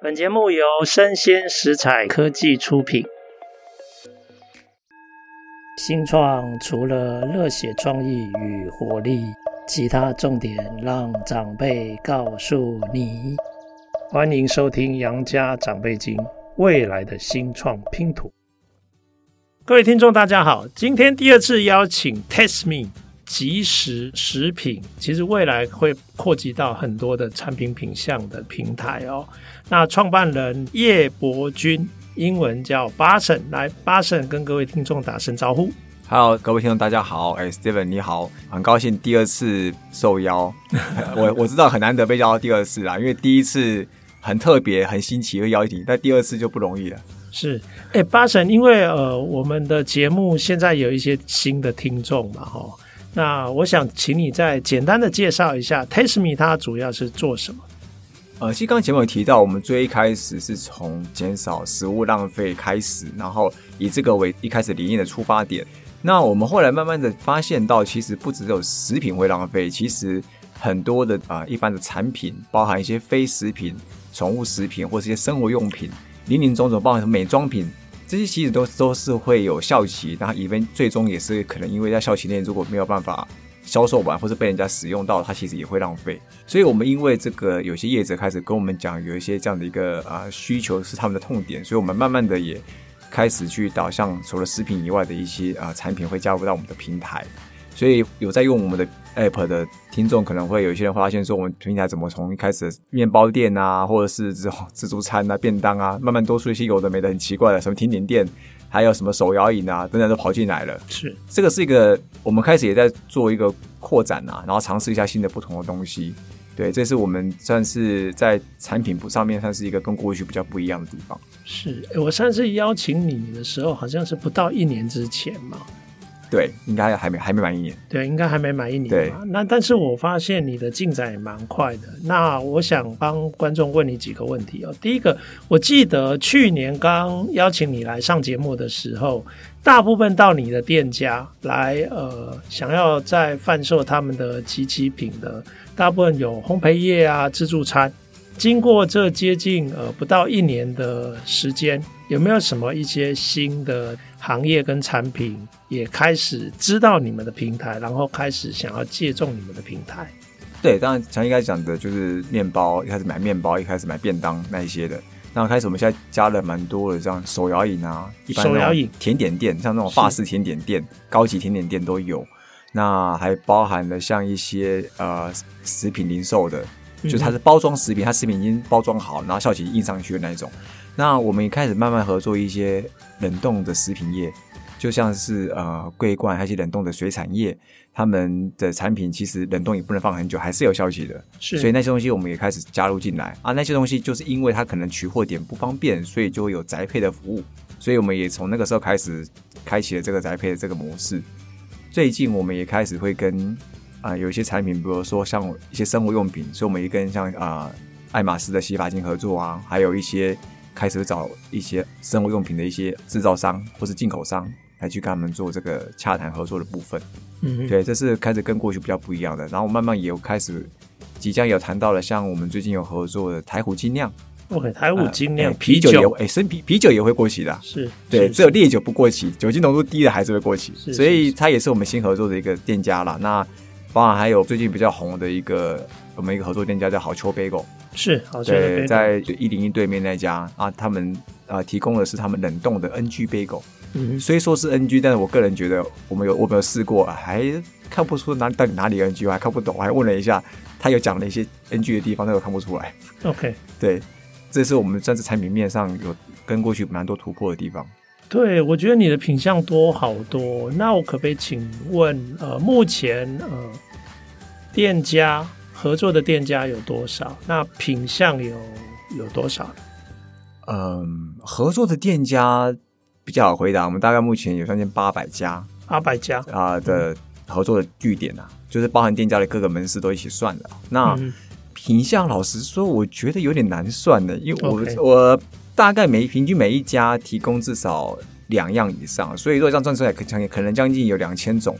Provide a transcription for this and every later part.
本节目由生鲜食材科技出品。新创除了热血创意与活力，其他重点让长辈告诉你。欢迎收听《杨家长辈经》，未来的新创拼图。各位听众，大家好，今天第二次邀请 Test Me。即食食品其实未来会扩及到很多的产品品项的平台哦。那创办人叶博君，英文叫 Bosson，来 Bosson 跟各位听众打声招呼。Hello，各位听众大家好，哎，Steven 你好，很高兴第二次受邀。我我知道很难得被邀到第二次啦，因为第一次很特别很新奇会邀请，但第二次就不容易了。是，哎，Bosson，因为呃我们的节目现在有一些新的听众嘛，哈。那我想请你再简单的介绍一下 Tasteme 它主要是做什么？呃，其实刚刚前面有提到，我们最一开始是从减少食物浪费开始，然后以这个为一开始理念的出发点。那我们后来慢慢的发现到，其实不只有食品会浪费，其实很多的啊、呃、一般的产品，包含一些非食品、宠物食品或是一些生活用品，林林总总，包含美妆品。这些其实都都是会有效期，然后以便最终也是可能因为在效期内如果没有办法销售完，或是被人家使用到，它其实也会浪费。所以我们因为这个有些业者开始跟我们讲，有一些这样的一个啊、需求是他们的痛点，所以我们慢慢的也开始去导向除了食品以外的一些啊、产品会加入到我们的平台。所以有在用我们的 App 的听众，可能会有一些人发现说，我们平台怎么从一开始的面包店啊，或者是这种 自助餐啊、便当啊，慢慢多出一些有的没的很奇怪的，什么甜点店，还有什么手摇饮啊等等都跑进来了。是，这个是一个我们开始也在做一个扩展啊，然后尝试一下新的不同的东西。对，这是我们算是在产品部上面算是一个跟过去比较不一样的地方。是，我上次邀请你的时候，好像是不到一年之前嘛。对，应该还没还没满一年。对，应该还没满一年嘛。那但是我发现你的进展也蛮快的。那我想帮观众问你几个问题哦。第一个，我记得去年刚邀请你来上节目的时候，大部分到你的店家来，呃，想要在贩售他们的即期品的，大部分有烘焙业啊、自助餐。经过这接近呃不到一年的时间，有没有什么一些新的行业跟产品也开始知道你们的平台，然后开始想要借重你们的平台？对，当然像一开始讲的就是面包，一开始买面包，一开始买便当那一些的。那开始我们现在加了蛮多的，像手摇饮啊，一般手摇饮、甜点店，像那种法式甜点店、高级甜点店都有。那还包含了像一些呃食品零售的。就它是包装食品，它食品已经包装好，然后效期印上去的那一种。那我们也开始慢慢合作一些冷冻的食品业，就像是呃桂冠，还有一些冷冻的水产业，他们的产品其实冷冻也不能放很久，还是有效期的。是，所以那些东西我们也开始加入进来啊。那些东西就是因为它可能取货点不方便，所以就会有宅配的服务。所以我们也从那个时候开始开启了这个宅配的这个模式。最近我们也开始会跟。啊、呃，有一些产品，比如说像一些生活用品，所以我们也跟像啊、呃、爱马仕的洗发精合作啊，还有一些开始找一些生活用品的一些制造商或是进口商来去跟他们做这个洽谈合作的部分。嗯，对，这是开始跟过去比较不一样的。然后慢慢也有开始，即将有谈到了，像我们最近有合作的台虎精酿。OK，台虎精酿、呃、啤酒也哎，生啤啤酒也会过期的、啊。是，对，只有烈酒不过期，酒精浓度低的还是会过期。是，所以它也是我们新合作的一个店家啦。那当然还有最近比较红的一个，我们一个合作店家叫好秋 Bagel，是好秋在一零一对面那家啊，他们啊提供的是他们冷冻的 NG Bagel，嗯，虽说是 NG，但是我个人觉得我们有我没有试过，还看不出哪到底哪里 NG，我还看不懂，我还问了一下，他有讲了一些 NG 的地方，但我看不出来。OK，对，这是我们在这产品面上有跟过去蛮多突破的地方。对，我觉得你的品相多好多，那我可不可以请问，呃，目前呃。店家合作的店家有多少？那品相有有多少？嗯，合作的店家比较好回答。我们大概目前有将近八百家，八百家啊的合作的据点啊，就是包含店家的各个门市都一起算的。那、嗯、品相老实说，我觉得有点难算的，因为我.我大概每平均每一家提供至少两样以上，所以如果这样算出来，可可能将近有两千种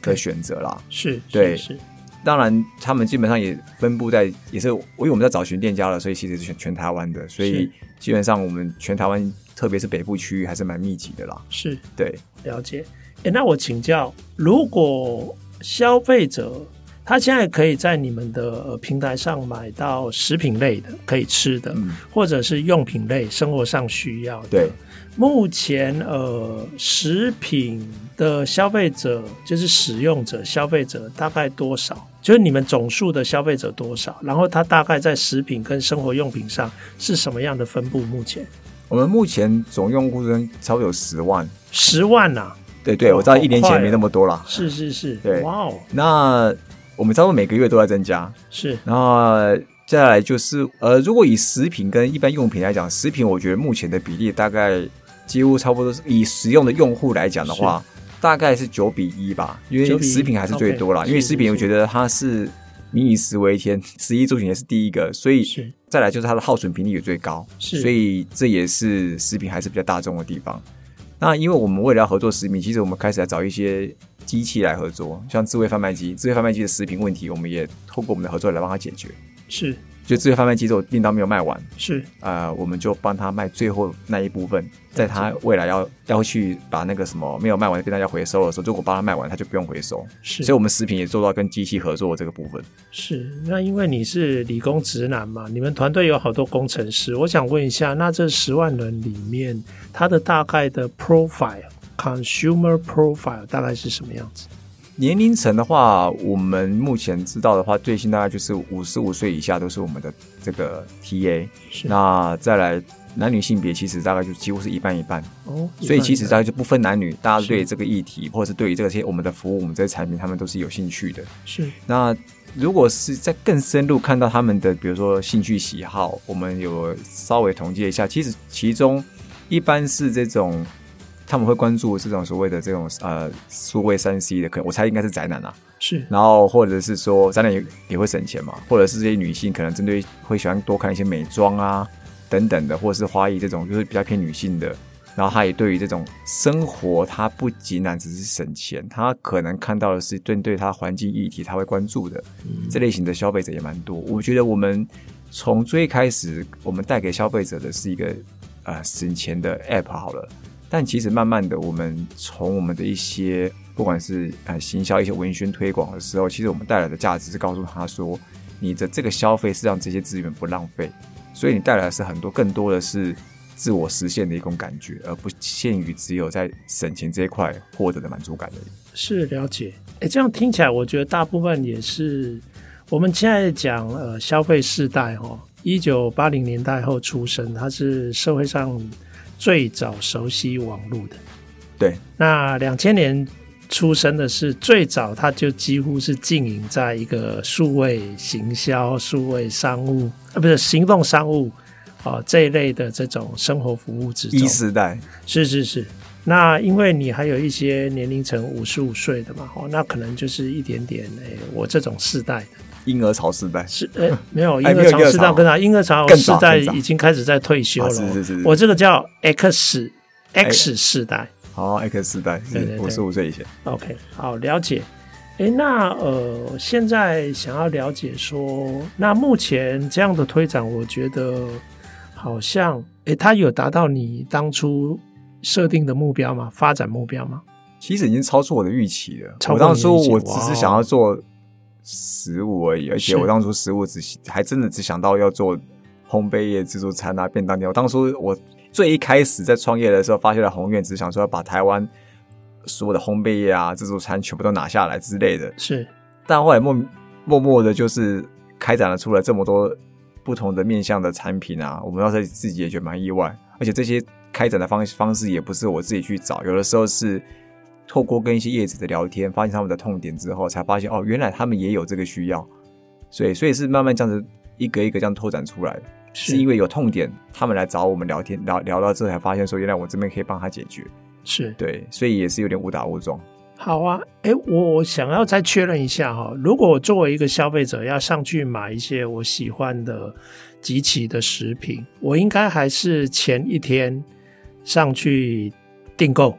的选择啦。是，对。是是当然他们基本上也分布在，也是因为我们在找寻店家了，所以其实是全全台湾的，所以基本上我们全台湾，特别是北部区域还是蛮密集的啦。是，对，了解。哎，那我请教，如果消费者他现在可以在你们的平台上买到食品类的可以吃的，嗯、或者是用品类生活上需要的，对。目前呃，食品的消费者就是使用者消费者大概多少？就是你们总数的消费者多少？然后它大概在食品跟生活用品上是什么样的分布？目前我们目前总用户人超过有十万，十万呐、啊？对对，我知道一年前没那么多了。是是是，对，哇哦。那我们差不多每个月都在增加。是，然后再来就是呃，如果以食品跟一般用品来讲，食品我觉得目前的比例大概。几乎差不多是以使用的用户来讲的话，大概是九比一吧，因为食品还是最多啦。因为食品我觉得它是民以食为天，食衣住行也是第一个，所以再来就是它的耗损频率也最高，所以这也是食品还是比较大众的地方。那因为我们为了要合作食品，其实我们开始来找一些机器来合作，像智慧贩卖机，智慧贩卖机的食品问题，我们也透过我们的合作来帮他解决。是。就自由贩卖机，这种订单没有卖完，是呃，我们就帮他卖最后那一部分，在他未来要要去把那个什么没有卖完的订单要回收的时候，如果帮他卖完，他就不用回收。是，所以我们食品也做到跟机器合作的这个部分。是，那因为你是理工直男嘛，你们团队有好多工程师，我想问一下，那这十万人里面，他的大概的 profile，consumer profile 大概是什么样子？年龄层的话，我们目前知道的话，最新大概就是五十五岁以下都是我们的这个 TA。是那再来男女性别，其实大概就几乎是一半一半。哦，所以其实大概就不分男女，大家对这个议题，或者是对于这些我们的服务、我们这些产品，他们都是有兴趣的。是。那如果是在更深入看到他们的，比如说兴趣喜好，我们有稍微统计一下，其实其中一般是这种。他们会关注这种所谓的这种呃数位三 C 的，可能我猜应该是宅男啊，是，然后或者是说宅男也也会省钱嘛，或者是这些女性可能针对会喜欢多看一些美妆啊等等的，或者是花艺这种就是比较偏女性的，然后他也对于这种生活，他不仅仅只是省钱，他可能看到的是针对他环境议题他会关注的，嗯，这类型的消费者也蛮多。我觉得我们从最开始我们带给消费者的是一个呃省钱的 App 好了。但其实慢慢的，我们从我们的一些不管是呃行销一些文宣推广的时候，其实我们带来的价值是告诉他说，你的这个消费是让这些资源不浪费，所以你带来的是很多更多的是自我实现的一种感觉，而不限于只有在省钱这一块获得的满足感而已。是了解，哎，这样听起来，我觉得大部分也是我们现在讲呃消费世代哦，一九八零年代后出生，他是社会上。最早熟悉网络的，对，那两千年出生的是最早，他就几乎是经营在一个数位行销、数位商务啊，不是行动商务啊这一类的这种生活服务之中。一时代是是是，那因为你还有一些年龄层五十五岁的嘛，哦，那可能就是一点点诶，我这种世代的。婴儿潮时代是呃、欸、没有婴儿潮时代跟他婴儿潮时代已经开始在退休了。是是是，我这个叫 X X 世代。好，X 世代，是五十五岁以前。OK，好了解。哎、欸，那呃，现在想要了解说，那目前这样的推展，我觉得好像哎、欸，它有达到你当初设定的目标吗？发展目标吗？其实已经超出我的预期了。我当初我只是想要做。食物而已，而且我当初食物只还真的只想到要做烘焙业、自助餐啊、便当店。我当初我最一开始在创业的时候，发现了宏愿，只想说要把台湾所有的烘焙业啊、自助餐全部都拿下来之类的。是，但后来默默默的，就是开展了出来这么多不同的面向的产品啊，我们当时自己也觉得蛮意外，而且这些开展的方方式也不是我自己去找，有的时候是。透过跟一些业者的聊天，发现他们的痛点之后，才发现哦，原来他们也有这个需要，所以所以是慢慢这样子一个一个这样拓展出来。的，是因为有痛点，他们来找我们聊天，聊聊到之后才发现说，原来我这边可以帮他解决，是。对，所以也是有点误打误撞。好啊，哎，我想要再确认一下哈，如果我作为一个消费者要上去买一些我喜欢的即期的食品，我应该还是前一天上去订购。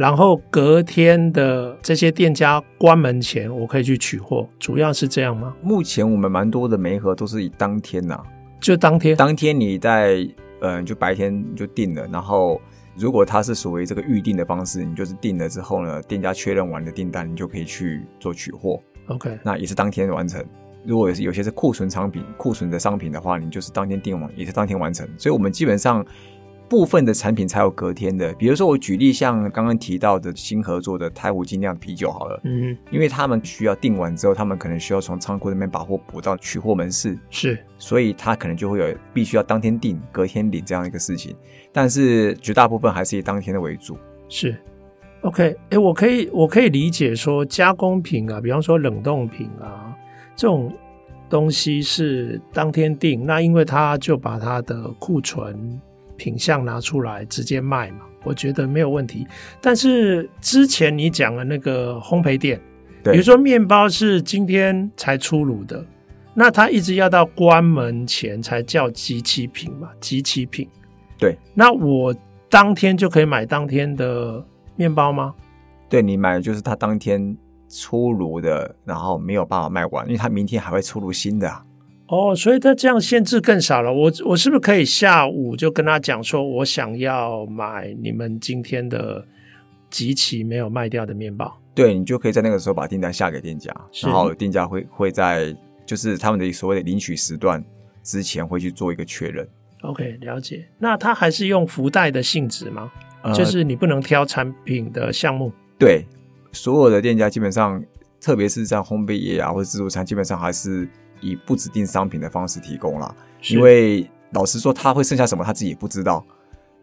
然后隔天的这些店家关门前，我可以去取货，主要是这样吗？目前我们蛮多的媒合都是以当天呐、啊，就当天，当天你在嗯，就白天就订了，然后如果它是属于这个预订的方式，你就是订了之后呢，店家确认完的订单，你就可以去做取货。OK，那也是当天完成。如果有些是库存商品、库存的商品的话，你就是当天订完，也是当天完成。所以，我们基本上部分的产品才有隔天的。比如说，我举例，像刚刚提到的新合作的太湖精酿啤酒好了，嗯，因为他们需要订完之后，他们可能需要从仓库那边把货补到取货门市，是，所以他可能就会有必须要当天订、隔天领这样一个事情。但是绝大部分还是以当天的为主。是，OK，我可以我可以理解说加工品啊，比方说冷冻品啊。这种东西是当天订，那因为他就把他的库存品相拿出来直接卖嘛，我觉得没有问题。但是之前你讲的那个烘焙店，比如说面包是今天才出炉的，那它一直要到关门前才叫即期品嘛，即期品。对，那我当天就可以买当天的面包吗？对，你买的就是他当天。出炉的，然后没有办法卖完，因为他明天还会出炉新的啊。哦，所以他这样限制更少了。我我是不是可以下午就跟他讲说，我想要买你们今天的即期没有卖掉的面包？对，你就可以在那个时候把订单下给店家，然后店家会会在就是他们的所谓的领取时段之前会去做一个确认。OK，了解。那他还是用福袋的性质吗？呃，就是你不能挑产品的项目？对。所有的店家基本上，特别是在烘焙业啊或者自助餐，基本上还是以不指定商品的方式提供啦。因为老实说，他会剩下什么他自己也不知道。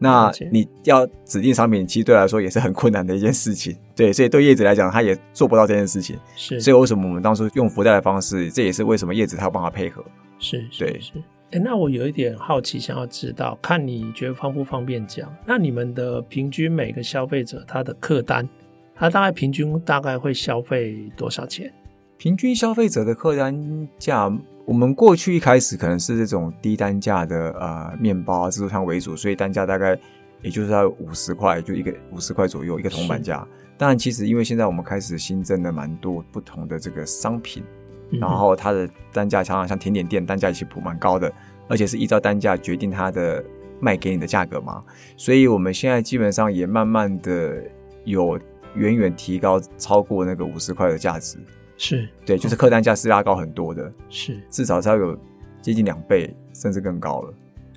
那你要指定商品，其实对来说也是很困难的一件事情。对，所以对叶子来讲，他也做不到这件事情。是，所以为什么我们当初用福袋的方式，这也是为什么叶子他有办法配合。是，对，是。哎，那我有一点好奇，想要知道，看你觉得方不方便讲？那你们的平均每个消费者他的客单？他大概平均大概会消费多少钱？平均消费者的客单价，我们过去一开始可能是这种低单价的呃面包啊、自助餐为主，所以单价大概也就是在五十块，就一个五十块左右一个铜板价。当然，其实因为现在我们开始新增了蛮多不同的这个商品，嗯、然后它的单价常常像甜点店单价其实蛮高的，而且是依照单价决定它的卖给你的价格嘛。所以我们现在基本上也慢慢的有。远远提高超过那个五十块的价值，是对，就是客单价是拉高很多的，是至少是要有接近两倍，甚至更高了。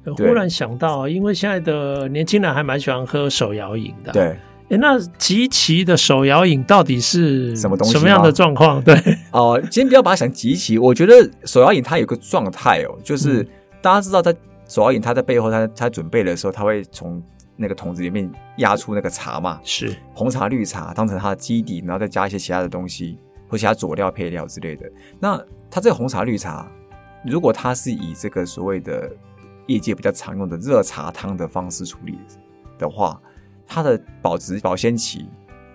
我忽然想到，因为现在的年轻人还蛮喜欢喝手摇饮的，对，哎，那集齐的手摇饮到底是什么东西？什么样的状况？对，哦、呃，今天不要把它想集齐，我觉得手摇饮它有个状态哦，就是、嗯、大家知道，在手摇饮它在背后，它它准备的时候，它会从。那个桶子里面压出那个茶嘛，是红茶、绿茶当成它的基底，然后再加一些其他的东西或其他佐料配料之类的。那它这个红茶、绿茶，如果它是以这个所谓的业界比较常用的热茶汤的方式处理的话，它的保质保鲜期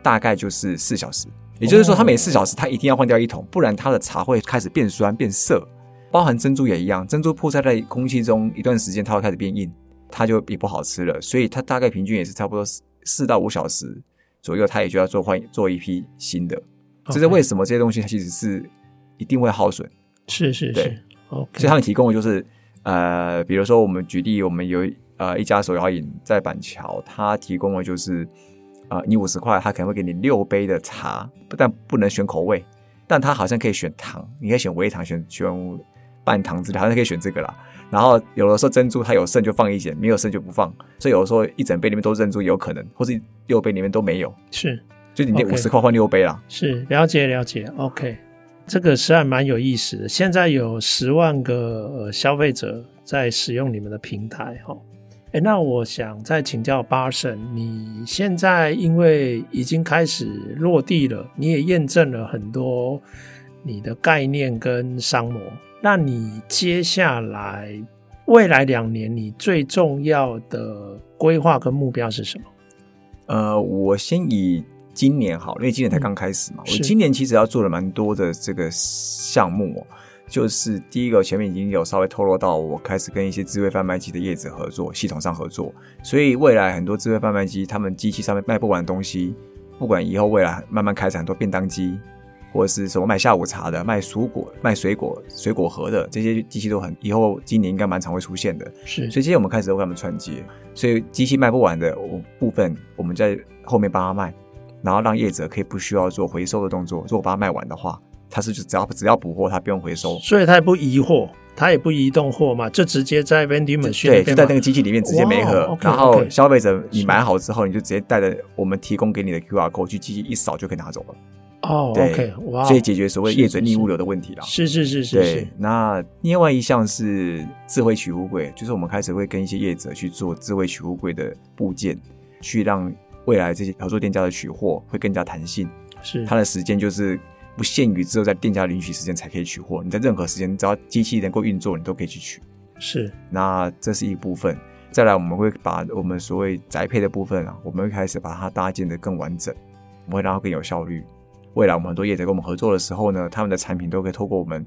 大概就是四小时。也就是说，它每四小时它一定要换掉一桶，不然它的茶会开始变酸变涩。包含珍珠也一样，珍珠曝晒在空气中一段时间，它会开始变硬。它就也不好吃了，所以它大概平均也是差不多四四到五小时左右，它也就要做换做一批新的。这、是为什么这些东西它其实是一定会耗损？是是是.所以他们提供的就是呃，比如说我们举例，我们有呃一家手摇饮在板桥，它提供的就是呃你五十块，它可能会给你六杯的茶，不但不能选口味，但它好像可以选糖，你可以选微糖，选选半糖之类，好像可以选这个啦。然后有的时候珍珠它有剩就放一点，没有剩就不放。所以有的时候一整杯里面都是珍珠也有可能，或是六杯里面都没有。是，就你那五十块换六杯啦。是，了解了解。OK，这个实在蛮有意思的。现在有十万个呃消费者在使用你们的平台哈。哎，那我想再请教巴神，你现在因为已经开始落地了，你也验证了很多你的概念跟商模。那你接下来未来两年，你最重要的规划跟目标是什么？呃，我先以今年好，因为今年才刚开始嘛。嗯、我今年其实要做了蛮多的这个项目哦，就是第一个前面已经有稍微透露到，我开始跟一些智慧贩卖机的业者合作，系统上合作，所以未来很多智慧贩卖机，他们机器上面卖不完的东西，不管以后未来慢慢开展很多便当机，或者是什么卖下午茶的、卖蔬果、卖水果、水果盒的这些机器都很，以后今年应该蛮常会出现的。是，所以今天我们开始都跟他们串接，所以机器卖不完的部分，我们在后面帮他卖，然后让业者可以不需要做回收的动作。如果把它卖完的话，他是就只要只要补货，它不用回收，所以他也不移货。他也不移动货嘛，就直接在 vending machine 对，就在那个机器里面直接没合，wow, okay, 然后消费者你买好之后，你就直接带着我们提供给你的 QR code 去机器一扫就可以拿走了。哦、oh, OK，哇，所以解决所谓业者逆物流的问题了。是是是是，对。那另外一项是智慧取物柜，就是我们开始会跟一些业者去做智慧取物柜的部件，去让未来这些合作店家的取货会更加弹性。是，它的时间就是。不限于只有在店家允许时间才可以取货，你在任何时间只要机器能够运作，你都可以去取。是，那这是一部分。再来，我们会把我们所谓宅配的部分啊，我们会开始把它搭建得更完整，我们会让它更有效率。未来我们很多业者跟我们合作的时候呢，他们的产品都可以透过我们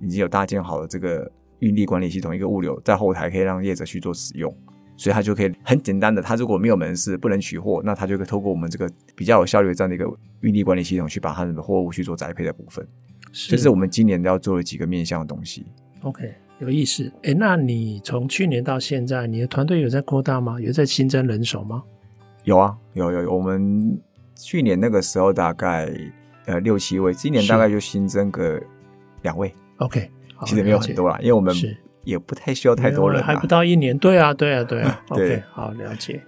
已经有搭建好的这个运力管理系统，一个物流在后台可以让业者去做使用。所以他就可以很简单的，他如果没有门市不能取货，那他就可以透过我们这个比较有效率的这样的一个运力管理系统，去把他的货物去做宅配的部分。是这是我们今年要做的几个面向的东西。OK，有意思。哎，那你从去年到现在，你的团队有在扩大吗？有在新增人手吗？有啊，有有有。我们去年那个时候大概呃六七位，今年大概就新增个两位。OK，其实没有很多啦，因为我们。也不太需要太多人，还不到一年。对啊，对啊，对啊。OK，好，了解。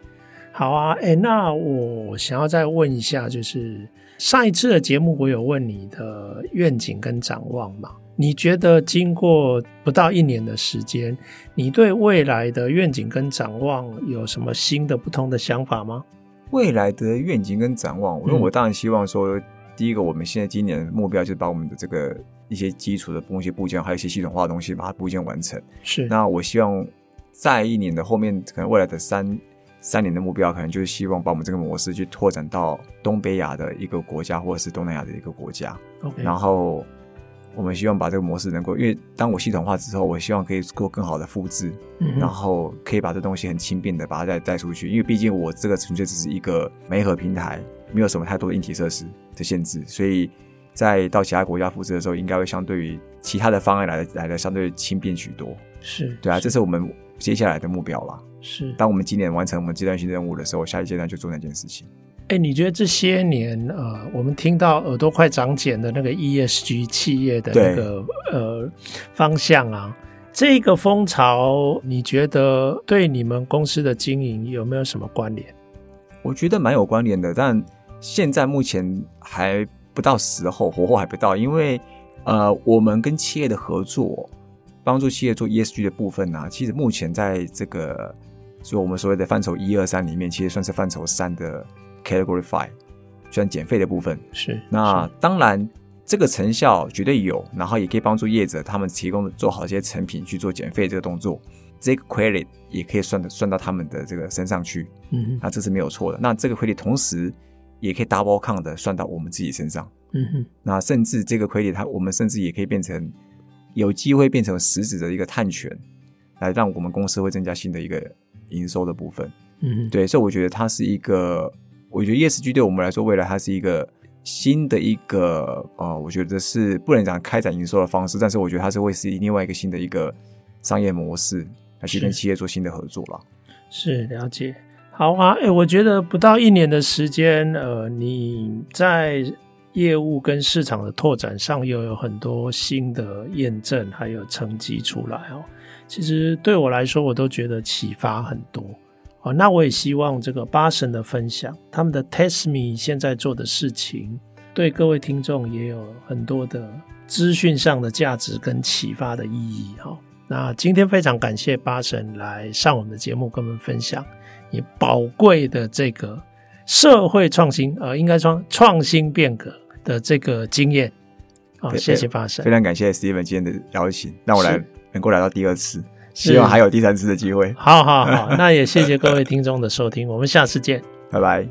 好啊，哎，那我想要再问一下，就是上一次的节目，我有问你的愿景跟展望嘛？你觉得经过不到一年的时间，你对未来的愿景跟展望有什么新的、不同的想法吗？未来的愿景跟展望，因为我当然希望说，嗯、第一个，我们现在今年的目标就是把我们的这个。一些基础的东西部件，还有一些系统化的东西，把它部件完成。是。那我希望在一年的后面，可能未来的三三年的目标，可能就是希望把我们这个模式去拓展到东北亚的一个国家，或者是东南亚的一个国家。OK。然后我们希望把这个模式能够，因为当我系统化之后，我希望可以做更好的复制，嗯，然后可以把这东西很轻便的把它再带出去。因为毕竟我这个纯粹只是一个媒合平台，没有什么太多的硬体设施的限制，所以。在到其他国家复制的时候，应该会相对于其他的方案来的来的相对轻便许多。是对啊，这是我们接下来的目标啦。是，当我们今年完成我们阶段性任务的时候，下一阶段就做那件事情。哎、欸，你觉得这些年呃，我们听到耳朵快长茧的那个 ESG 企业的那个呃方向啊，这个风潮，你觉得对你们公司的经营有没有什么关联？我觉得蛮有关联的，但现在目前还。不到时候，火候还不到，因为呃，我们跟企业的合作，帮助企业做 ESG 的部分呢、啊，其实目前在这个就我们所谓的范畴一二三里面，其实算是范畴三的 Category Five，算减费的部分。是，那当然这个成效绝对有，然后也可以帮助业者他们提供做好一些成品去做减费这个动作，这个 credit 也可以算的算到他们的这个身上去。嗯，那这是没有错的。那这个 credit 同时。也可以 double count 的算到我们自己身上，嗯哼，那甚至这个亏点，它我们甚至也可以变成有机会变成实质的一个探权，来让我们公司会增加新的一个营收的部分，嗯哼，对，所以我觉得它是一个，我觉得 ESG 对我们来说，未来它是一个新的一个，呃，我觉得是不能讲开展营收的方式，但是我觉得它是会是另外一个新的一个商业模式，来去跟企业做新的合作了，是了解。好啊，哎、我觉得不到一年的时间，呃，你在业务跟市场的拓展上又有很多新的验证，还有成绩出来哦。其实对我来说，我都觉得启发很多。哦，那我也希望这个巴神的分享，他们的 Test Me 现在做的事情，对各位听众也有很多的资讯上的价值跟启发的意义。哈，那今天非常感谢巴神来上我们的节目，跟我们分享。也宝贵的这个社会创新，呃，应该说创新变革的这个经验好，谢谢巴神，非常感谢 Steven 今天的邀请，让我来能够来到第二次，希望还有第三次的机会。好好好，那也谢谢各位听众的收听，我们下次见，拜拜。